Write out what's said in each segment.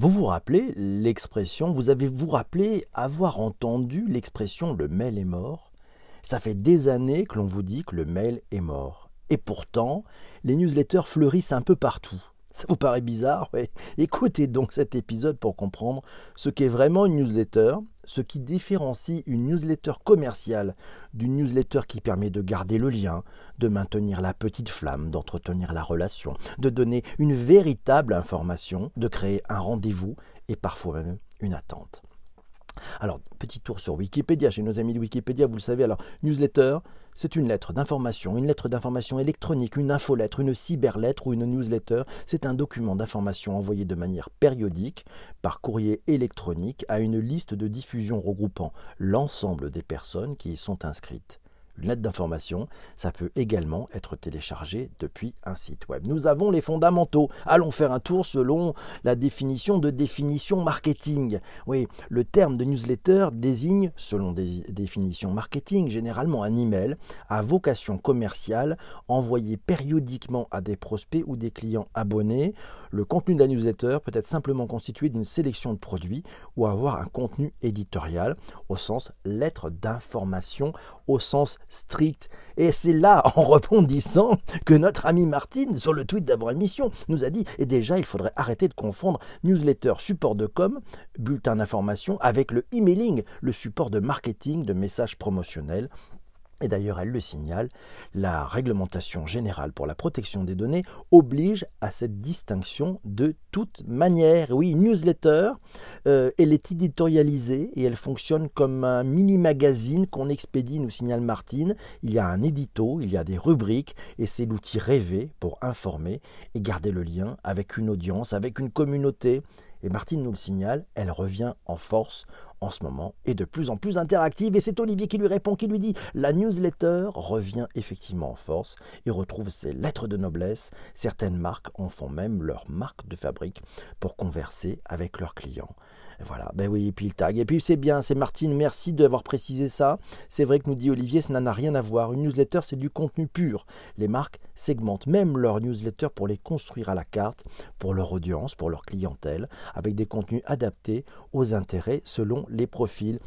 Vous vous rappelez l'expression, vous avez vous rappelé avoir entendu l'expression le mail est mort? Ça fait des années que l'on vous dit que le mail est mort. Et pourtant, les newsletters fleurissent un peu partout. Ça vous paraît bizarre ouais. Écoutez donc cet épisode pour comprendre ce qu'est vraiment une newsletter, ce qui différencie une newsletter commerciale d'une newsletter qui permet de garder le lien, de maintenir la petite flamme, d'entretenir la relation, de donner une véritable information, de créer un rendez-vous et parfois même une attente. Alors, petit tour sur Wikipédia, chez nos amis de Wikipédia, vous le savez, alors, newsletter, c'est une lettre d'information, une lettre d'information électronique, une infolettre, une cyberlettre ou une newsletter. C'est un document d'information envoyé de manière périodique par courrier électronique à une liste de diffusion regroupant l'ensemble des personnes qui y sont inscrites une lettre d'information, ça peut également être téléchargé depuis un site web. Nous avons les fondamentaux. Allons faire un tour selon la définition de définition marketing. Oui, le terme de newsletter désigne, selon des définitions marketing, généralement un email à vocation commerciale envoyé périodiquement à des prospects ou des clients abonnés. Le contenu de la newsletter peut être simplement constitué d'une sélection de produits ou avoir un contenu éditorial au sens lettre d'information, au sens strict. Et c'est là, en rebondissant, que notre ami Martine, sur le tweet d'avant-émission, nous a dit Et déjà, il faudrait arrêter de confondre newsletter, support de com, bulletin d'information, avec le emailing, le support de marketing, de messages promotionnels. Et d'ailleurs, elle le signale, la réglementation générale pour la protection des données oblige à cette distinction de toute manière. Oui, newsletter, euh, elle est éditorialisée et elle fonctionne comme un mini-magazine qu'on expédie, nous signale Martine. Il y a un édito, il y a des rubriques et c'est l'outil rêvé pour informer et garder le lien avec une audience, avec une communauté. Et Martine nous le signale, elle revient en force en ce moment est de plus en plus interactive et c'est Olivier qui lui répond, qui lui dit La newsletter revient effectivement en force et retrouve ses lettres de noblesse. Certaines marques en font même leur marque de fabrique pour converser avec leurs clients. Voilà, ben oui, et puis le tag. Et puis c'est bien, c'est Martine, merci d'avoir précisé ça. C'est vrai que nous dit Olivier, ça n'a rien à voir. Une newsletter, c'est du contenu pur. Les marques segmentent même leurs newsletters pour les construire à la carte, pour leur audience, pour leur clientèle, avec des contenus adaptés aux intérêts selon les profils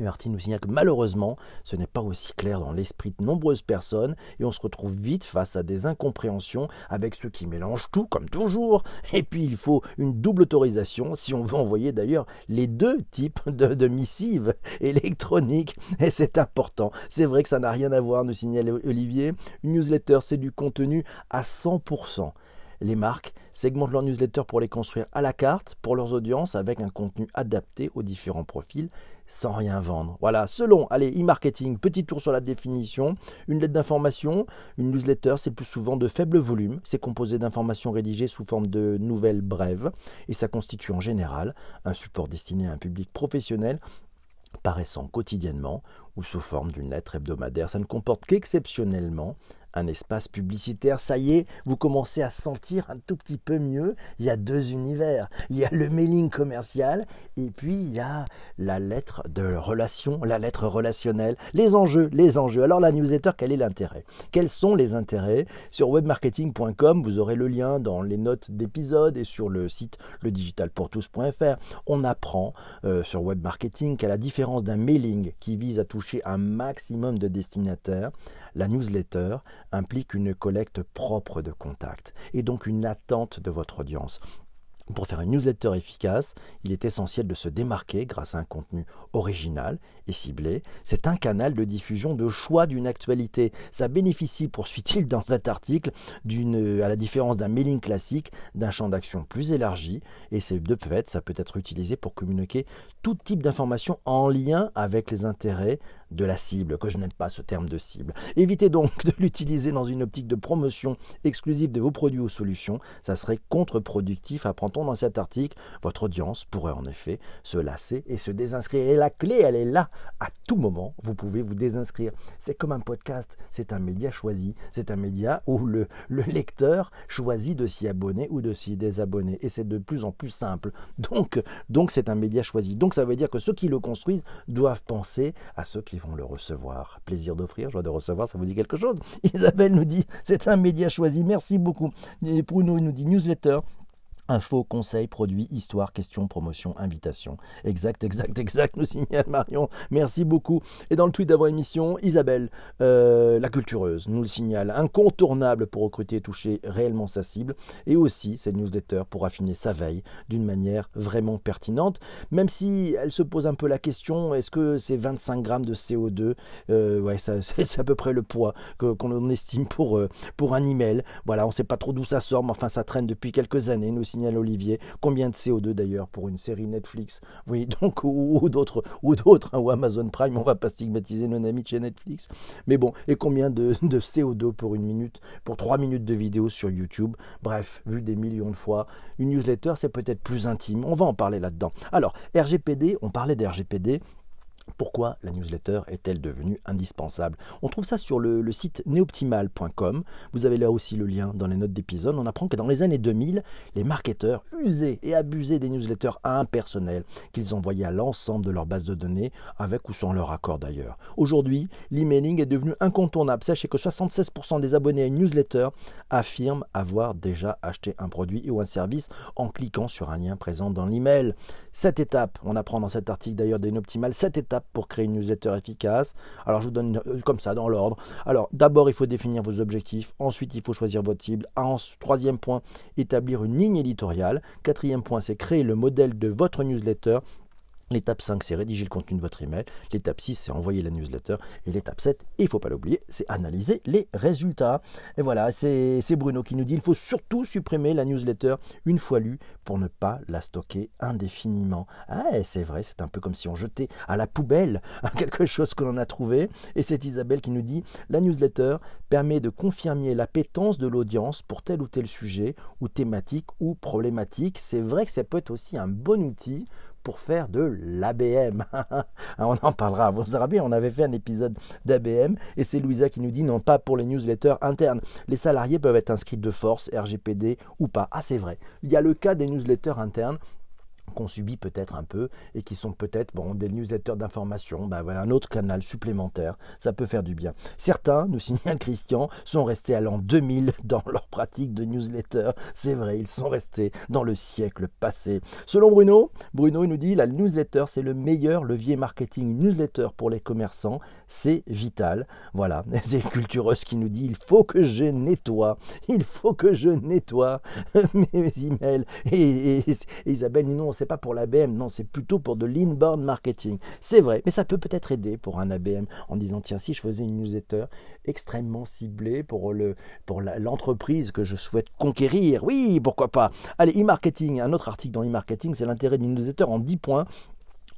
Martine nous signale que malheureusement, ce n'est pas aussi clair dans l'esprit de nombreuses personnes et on se retrouve vite face à des incompréhensions avec ceux qui mélangent tout, comme toujours. Et puis il faut une double autorisation si on veut envoyer d'ailleurs les deux types de, missives électroniques. Et c'est important. C'est vrai que ça n'a rien à voir, nous signale Olivier. Une newsletter, c'est du contenu à 100% les marques segmentent leurs newsletters pour les construire à la carte pour leurs audiences avec un contenu adapté aux différents profils sans rien vendre. Voilà, selon, allez, e-marketing, petit tour sur la définition, une lettre d'information, une newsletter, c'est plus souvent de faible volume, c'est composé d'informations rédigées sous forme de nouvelles brèves, et ça constitue en général un support destiné à un public professionnel paraissant quotidiennement ou sous forme d'une lettre hebdomadaire. Ça ne comporte qu'exceptionnellement un espace publicitaire. Ça y est, vous commencez à sentir un tout petit peu mieux. Il y a deux univers. Il y a le mailing commercial et puis il y a la lettre de relation, la lettre relationnelle, les enjeux, les enjeux. Alors la newsletter, quel est l'intérêt? Quels sont les intérêts? Sur webmarketing.com, vous aurez le lien dans les notes d'épisode et sur le site ledigitalpourtous.fr. On apprend euh, sur webmarketing qu'à la différence d'un mailing qui vise à toucher un maximum de destinataires, la newsletter implique une collecte propre de contacts et donc une attente de votre audience. Pour faire une newsletter efficace, il est essentiel de se démarquer grâce à un contenu original et ciblé. C'est un canal de diffusion de choix d'une actualité. Ça bénéficie, poursuit-il dans cet article, à la différence d'un mailing classique, d'un champ d'action plus élargi. Et c'est de fait, ça peut être utilisé pour communiquer tout type d'informations en lien avec les intérêts de la cible, que je n'aime pas ce terme de cible. Évitez donc de l'utiliser dans une optique de promotion exclusive de vos produits ou solutions, ça serait contre-productif, dans cet article. Votre audience pourrait en effet se lasser et se désinscrire. Et la clé, elle est là. À tout moment, vous pouvez vous désinscrire. C'est comme un podcast, c'est un média choisi, c'est un média où le, le lecteur choisit de s'y abonner ou de s'y désabonner. Et c'est de plus en plus simple. Donc, donc c'est un média choisi. Donc ça veut dire que ceux qui le construisent doivent penser à ceux qui vont le recevoir. Plaisir d'offrir, joie de recevoir, ça vous dit quelque chose? Isabelle nous dit, c'est un média choisi, merci beaucoup. Et Bruno nous dit newsletter, Info, conseils, produits, histoire, questions, promotion, invitation. Exact, exact, exact, nous signale Marion. Merci beaucoup. Et dans le tweet d'avant émission, Isabelle, euh, la cultureuse, nous le signale. Incontournable pour recruter et toucher réellement sa cible. Et aussi cette newsletter pour affiner sa veille d'une manière vraiment pertinente. Même si elle se pose un peu la question, est-ce que c'est 25 grammes de CO2 euh, Ouais, c'est à peu près le poids qu'on estime pour, euh, pour un email. Voilà, on ne sait pas trop d'où ça sort, mais enfin ça traîne depuis quelques années. Olivier. Combien de CO2 d'ailleurs pour une série Netflix? Oui, donc, ou, d'autres, ou d'autres, hein, ou Amazon Prime, on va pas stigmatiser nos amis de chez Netflix. Mais bon, et combien de, de CO2 pour une minute, pour trois minutes de vidéo sur YouTube? Bref, vu des millions de fois, une newsletter, c'est peut-être plus intime. On va en parler là-dedans. Alors, RGPD, on parlait d'RGPD. Pourquoi la newsletter est-elle devenue indispensable? On trouve ça sur le, site neoptimal.com. Vous avez là aussi le lien dans les notes d'épisode. On apprend que dans les années 2000, les marketeurs usaient et abusaient des newsletters impersonnels qu'ils envoyaient à l'ensemble de leur base de données, avec ou sans leur accord d'ailleurs. Aujourd'hui, l'emailing est devenu incontournable. Sachez que 76% des abonnés à une newsletter affirment avoir déjà acheté un produit ou un service en cliquant sur un lien présent dans l'email. Cette étape, on apprend dans cet article d'ailleurs d'Inoptimal, cette étape pour créer une newsletter efficace. Alors je vous donne euh, comme ça dans l'ordre. Alors d'abord il faut définir vos objectifs, ensuite il faut choisir votre cible. Troisième point, établir une ligne éditoriale. Quatrième point, c'est créer le modèle de votre newsletter. L'étape 5, c'est rédiger le contenu de votre email. L'étape 6, c'est envoyer la newsletter. Et l'étape 7, il ne faut pas l'oublier, c'est analyser les résultats. Et voilà, c'est Bruno qui nous dit il faut surtout supprimer la newsletter une fois lue pour ne pas la stocker indéfiniment. Ah, c'est vrai, c'est un peu comme si on jetait à la poubelle quelque chose que l'on a trouvé. Et c'est Isabelle qui nous dit la newsletter permet de confirmer l'appétence de l'audience pour tel ou tel sujet, ou thématique, ou problématique. C'est vrai que ça peut être aussi un bon outil pour faire de l'ABM. on en parlera. Vous savez, on avait fait un épisode d'ABM et c'est Louisa qui nous dit non pas pour les newsletters internes. Les salariés peuvent être inscrits de force, RGPD ou pas. Ah c'est vrai. Il y a le cas des newsletters internes qu'on subit peut-être un peu et qui sont peut-être bon, des newsletters d'information, ben voilà, un autre canal supplémentaire, ça peut faire du bien. Certains, nous signale Christian, sont restés à l'an 2000 dans leur pratique de newsletter. C'est vrai, ils sont restés dans le siècle passé. Selon Bruno, Bruno nous dit la newsletter c'est le meilleur levier marketing. newsletter pour les commerçants, c'est vital. Voilà, c'est Cultureuse qui nous dit il faut que je nettoie, il faut que je nettoie mes emails. Et, et, et Isabelle, non, c'est pas pour l'ABM, non, c'est plutôt pour de l'inbound marketing. C'est vrai, mais ça peut peut-être aider pour un ABM en disant tiens, si je faisais une newsletter extrêmement ciblée pour pour l'entreprise que je souhaite conquérir, oui, pourquoi pas. Allez, e-marketing, un autre article dans e-marketing, c'est l'intérêt d'une newsletter en 10 points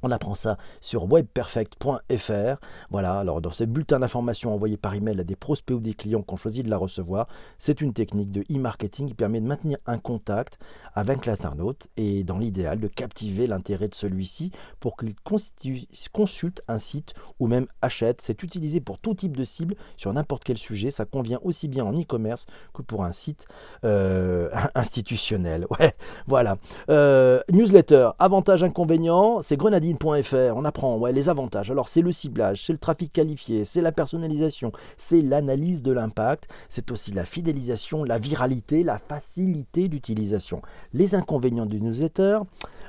on apprend ça sur webperfect.fr. Voilà, alors dans ce bulletin d'information envoyé par email à des prospects ou des clients qui ont choisi de la recevoir, c'est une technique de e-marketing qui permet de maintenir un contact avec l'internaute et dans l'idéal de captiver l'intérêt de celui-ci pour qu'il consulte un site ou même achète. C'est utilisé pour tout type de cible sur n'importe quel sujet. Ça convient aussi bien en e-commerce que pour un site euh, institutionnel. Ouais, voilà. Euh, newsletter, avantages, inconvénients, c'est on apprend ouais, les avantages. Alors c'est le ciblage, c'est le trafic qualifié, c'est la personnalisation, c'est l'analyse de l'impact, c'est aussi la fidélisation, la viralité, la facilité d'utilisation. Les inconvénients du newsletter,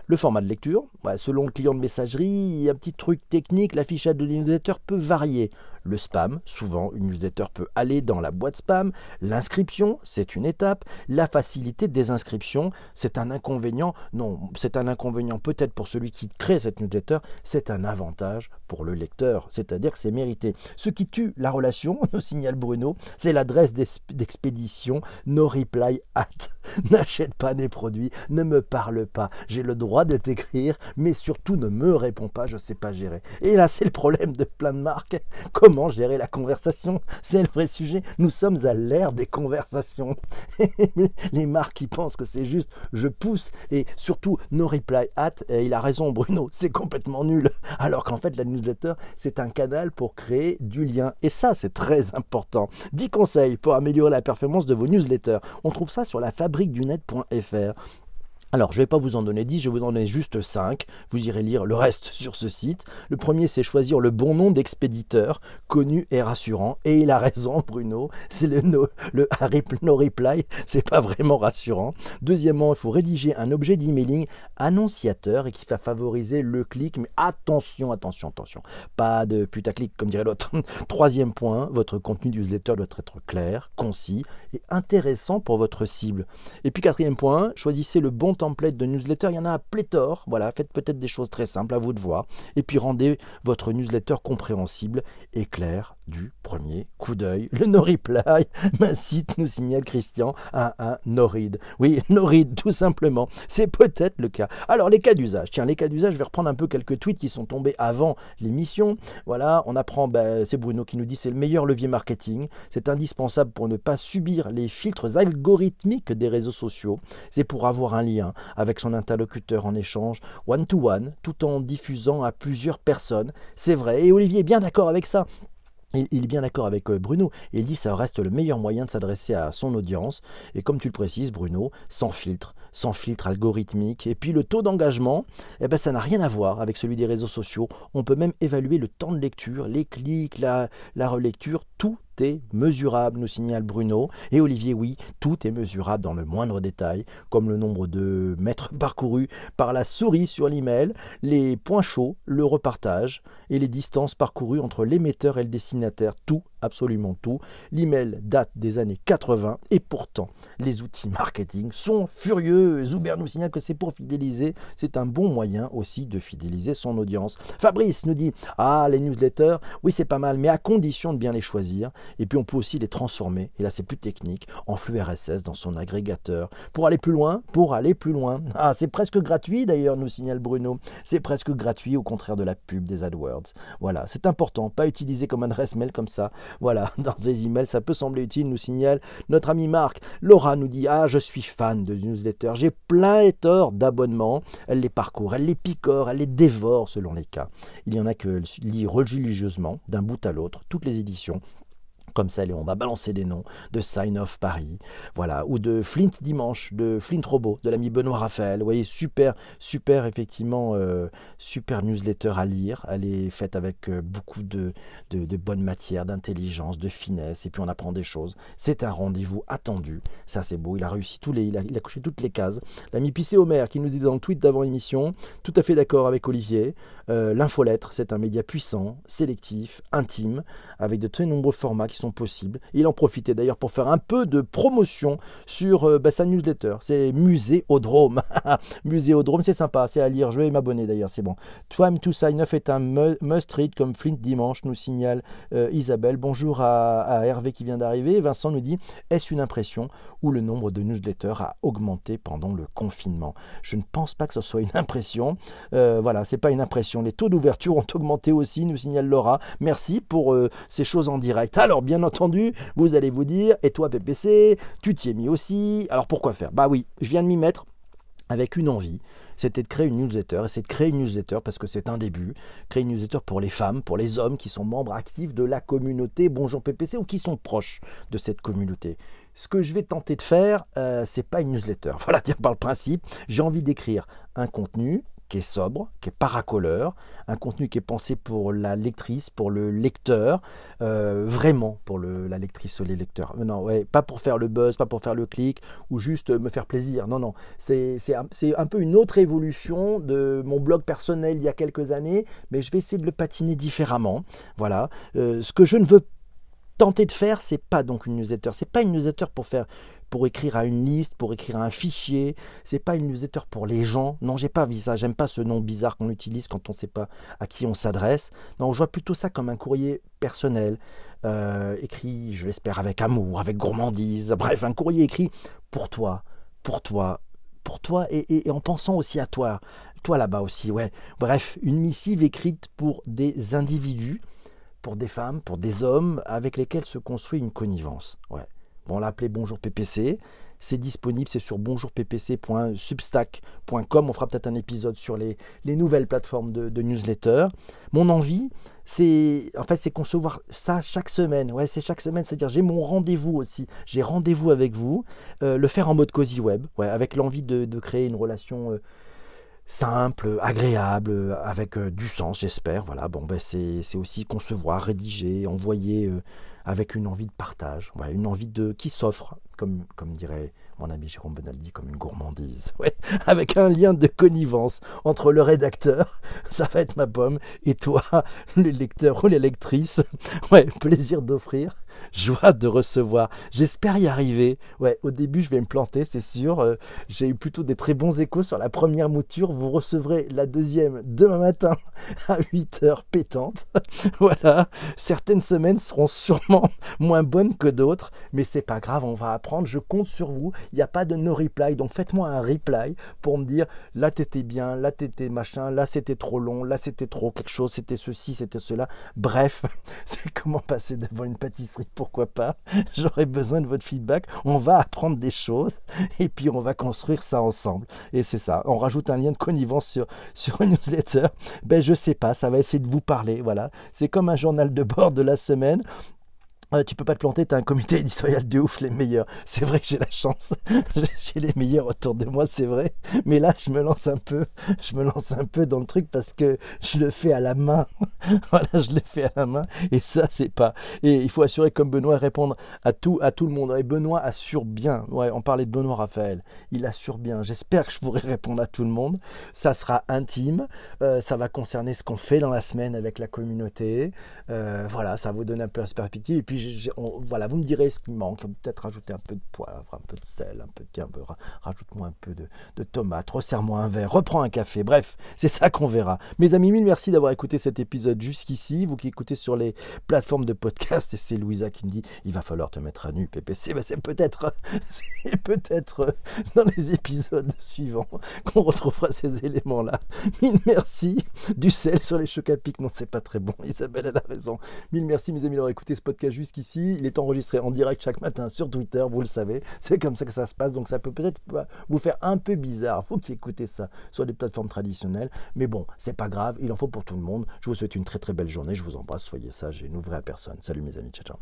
le format de lecture, selon le client de messagerie, un petit truc technique, l'affichage de newsletter peut varier. Le spam, souvent une newsletter peut aller dans la boîte spam. L'inscription, c'est une étape. La facilité des inscriptions, c'est un inconvénient. Non, c'est un inconvénient peut-être pour celui qui crée cette newsletter, c'est un avantage pour le lecteur, c'est-à-dire que c'est mérité. Ce qui tue la relation, nous signale Bruno, c'est l'adresse d'expédition no reply at. N'achète pas des produits, ne me parle pas. J'ai le droit de t'écrire, mais surtout ne me réponds pas, je ne sais pas gérer. Et là, c'est le problème de plein de marques. Comment gérer la conversation? C'est le vrai sujet. Nous sommes à l'ère des conversations. Les marques qui pensent que c'est juste je pousse et surtout no reply at, il a raison Bruno, c'est complètement nul. Alors qu'en fait la newsletter, c'est un canal pour créer du lien. Et ça, c'est très important. 10 conseils pour améliorer la performance de vos newsletters. On trouve ça sur la fabrique du net.fr. Alors, je ne vais pas vous en donner 10, je vais vous en donner juste 5. Vous irez lire le reste sur ce site. Le premier, c'est choisir le bon nom d'expéditeur, connu et rassurant. Et il a raison, Bruno. C'est le no, le no reply. C'est pas vraiment rassurant. Deuxièmement, il faut rédiger un objet d'emailing annonciateur et qui va favoriser le clic. Mais attention, attention, attention. Pas de putaclic, comme dirait l'autre. Troisième point, votre contenu newsletter doit être clair, concis et intéressant pour votre cible. Et puis quatrième point, choisissez le bon template de newsletter, il y en a à pléthore. Voilà, faites peut-être des choses très simples, à vous de voir. Et puis rendez votre newsletter compréhensible et clair du premier coup d'œil. Le no reply m'incite, nous signale Christian, à un no read. Oui, no read, tout simplement. C'est peut-être le cas. Alors, les cas d'usage. Tiens, les cas d'usage, je vais reprendre un peu quelques tweets qui sont tombés avant l'émission. Voilà, on apprend, ben, c'est Bruno qui nous dit c'est le meilleur levier marketing. C'est indispensable pour ne pas subir les filtres algorithmiques des réseaux sociaux. C'est pour avoir un lien avec son interlocuteur en échange one-to-one, tout en diffusant à plusieurs personnes. C'est vrai, et Olivier est bien d'accord avec ça. Il est bien d'accord avec euh, Bruno. Il dit que ça reste le meilleur moyen de s'adresser à son audience. Et comme tu le précises, Bruno, sans filtre, sans filtre algorithmique. Et puis le taux d'engagement, eh ben, ça n'a rien à voir avec celui des réseaux sociaux. On peut même évaluer le temps de lecture, les clics, la, la relecture, tout est mesurable, nous signale Bruno. Et Olivier, oui, tout est mesurable dans le moindre détail, comme le nombre de mètres parcourus par la souris sur l'email, les points chauds, le repartage et les distances parcourues entre l'émetteur et le destinataire. Tout, absolument tout. L'email date des années 80 et pourtant, les outils marketing sont furieux. Zuber nous signale que c'est pour fidéliser. C'est un bon moyen aussi de fidéliser son audience. Fabrice nous dit Ah, les newsletters, oui, c'est pas mal, mais à condition de bien les choisir et puis on peut aussi les transformer, et là c'est plus technique, en flux RSS dans son agrégateur. Pour aller plus loin, pour aller plus loin. Ah, c'est presque gratuit d'ailleurs, nous signale Bruno. C'est presque gratuit au contraire de la pub des AdWords. Voilà, c'est important, pas utiliser comme adresse mail comme ça. Voilà, dans ces emails, ça peut sembler utile, nous signale notre ami Marc. Laura nous dit Ah, je suis fan de newsletters, j'ai plein et tort d'abonnements. Elle les parcourt, elle les picore, elle les dévore selon les cas. Il y en a que lit religieusement, d'un bout à l'autre, toutes les éditions comme ça, on va balancer des noms de Sign of Paris, voilà, ou de Flint Dimanche, de Flint Robot, de l'ami Benoît Raphaël. Vous voyez, super, super, effectivement, euh, super newsletter à lire. Elle est faite avec euh, beaucoup de, de, bonne matière, d'intelligence, de finesse, et puis on apprend des choses. C'est un rendez-vous attendu. Ça, c'est beau. Il a réussi tous les, il a, couché toutes les cases. L'ami Pissé Homer qui nous dit dans le tweet d'avant émission, tout à fait d'accord avec Olivier. Euh, l'infolettre, c'est un média puissant, sélectif, intime, avec de très nombreux formats qui sont possibles. Il en profitait d'ailleurs pour faire un peu de promotion sur euh, bah, sa newsletter. C'est Muséodrome. Muséodrome, c'est sympa, c'est à lire. Je vais m'abonner d'ailleurs, c'est bon. Time to Sign Off est un must-read comme Flint Dimanche, nous signale euh, Isabelle. Bonjour à, Hervé qui vient d'arriver. Vincent nous dit Est-ce une impression où le nombre de newsletters a augmenté pendant le confinement? Je ne pense pas que ce soit une impression. voilà, c'est pas une impression les taux d'ouverture ont augmenté aussi, nous signale Laura. Merci pour euh, ces choses en direct. Alors, bien entendu, vous allez vous dire, et toi, PPC, tu t'y es mis aussi. Alors, pourquoi faire? Bah oui, je viens de m'y mettre avec une envie c'était de créer une newsletter. Et c'est de créer une newsletter parce que c'est un début. Créer une newsletter pour les femmes, pour les hommes qui sont membres actifs de la communauté Bonjour PPC ou qui sont proches de cette communauté. Ce que je vais tenter de faire, euh, c'est pas une newsletter. Voilà, par le principe, j'ai envie d'écrire un contenu qui est sobre, qui est paracoleur, un contenu qui est pensé pour la lectrice, pour le lecteur, euh, vraiment pour la lectrice ou les lecteurs. Euh, non, ouais, pas pour faire le buzz, pas pour faire le clic ou juste me faire plaisir. Non, non, c'est un, peu une autre évolution de mon blog personnel il y a quelques années, mais je vais essayer de le patiner différemment. Voilà. Euh, ce que je ne veux tenter de faire, c'est pas donc une newsletter. C'est pas une newsletter pour faire pour écrire à une liste, pour écrire à un fichier. C'est pas une newsletter pour les gens. Non, j'ai pas vu ça. J'aime pas ce nom bizarre qu'on utilise quand on ne sait pas à qui on s'adresse. Non, je vois plutôt ça comme un courrier personnel, euh, écrit, je l'espère, avec amour, avec gourmandise. Bref, un courrier écrit pour toi, pour toi, pour toi et, et en pensant aussi à toi. Toi là-bas aussi, ouais. Bref, une missive écrite pour des individus, pour des femmes, pour des hommes avec lesquels se construit une connivence. Ouais on l'a appelé Bonjour PPC. c'est disponible, c'est sur bonjourppc.substack.com. On fera peut-être un épisode sur les, nouvelles plateformes de, newsletter. Mon envie, c'est en fait c'est concevoir ça chaque semaine. Ouais, c'est chaque semaine, c'est-à-dire j'ai mon rendez-vous aussi. J'ai rendez-vous avec vous, euh, le faire en mode cozy web, ouais, avec l'envie de, créer une relation. Euh, simple, agréable, avec euh, du sens, j'espère. Voilà, bon, ben c'est aussi concevoir, rédiger, envoyer avec une envie de partage, une envie de qui s'offre, comme, comme dirait mon ami Jérôme Benaldi, comme une gourmandise, ouais, avec un lien de connivence entre le rédacteur, ça va être ma pomme, et toi, le lecteur ou les lectrices, ouais, plaisir d'offrir joie de recevoir. J'espère y arriver. Ouais, au début, je vais me planter, c'est sûr. Euh, j'ai eu plutôt des très bons échos sur la première mouture. Vous recevrez la deuxième demain matin à 8 heures pétante. voilà. Certaines semaines seront sûrement moins bonnes que d'autres, mais c'est pas grave, on va apprendre. Je compte sur vous. Il n'y a pas de no reply, donc faites-moi un reply pour me dire là t'étais bien, là t'étais machin, là c'était trop long, là c'était trop quelque chose, c'était ceci, c'était cela. Bref, c'est comment passer devant une pâtisserie pourquoi pas? J'aurais besoin de votre feedback. On va apprendre des choses et puis on va construire ça ensemble. Et c'est ça. On rajoute un lien de connivence sur, sur une newsletter. Ben, je sais pas, ça va essayer de vous parler. Voilà. C'est comme un journal de bord de la semaine tu peux pas te planter, tu as un comité éditorial de ouf, les meilleurs. C'est vrai que j'ai la chance. j'ai les meilleurs autour de moi, c'est vrai. Mais là, je me lance un peu, je me lance un peu dans le truc parce que je le fais à la main. voilà, je le fais à la main. Et ça, c'est pas. Et il faut assurer, comme Benoît, répondre à tout, à tout le monde. Et Benoît assure bien. Ouais, on parlait de Benoît Raphaël. Il assure bien. J'espère que je pourrai répondre à tout le monde. Ça sera intime. Euh, ça va concerner ce qu'on fait dans la semaine avec la communauté. Euh, voilà, ça vous donner un peu de perspective. Et puis, voilà, vous me direz ce qui manque. Peut-être rajouter un peu de poivre, un peu de sel, un peu de rajoute-moi un peu de, de tomate, resserre-moi un verre, reprends un café. Bref, c'est ça qu'on verra. Mes amis, mille merci d'avoir écouté cet épisode jusqu'ici. Vous qui écoutez sur les plateformes de podcast, et c'est Louisa qui me dit il va falloir te mettre à nu, PPC. Ben, c'est peut-être, c'est peut-être dans les épisodes suivants qu'on retrouvera ces éléments-là. Mille merci. Du sel sur les chocs à pic, non, c'est pas très bon. Isabelle, elle a raison. Mille merci, mes amis, d'avoir écouté ce podcast jusqu'ici ici. Il est enregistré en direct chaque matin sur Twitter, vous le savez. C'est comme ça que ça se passe. Donc ça peut peut-être vous faire un peu bizarre, vous qui écoutez ça sur les plateformes traditionnelles. Mais bon, c'est pas grave, il en faut pour tout le monde. Je vous souhaite une très très belle journée. Je vous embrasse, soyez sages et n'ouvrez à personne. Salut mes amis, ciao ciao.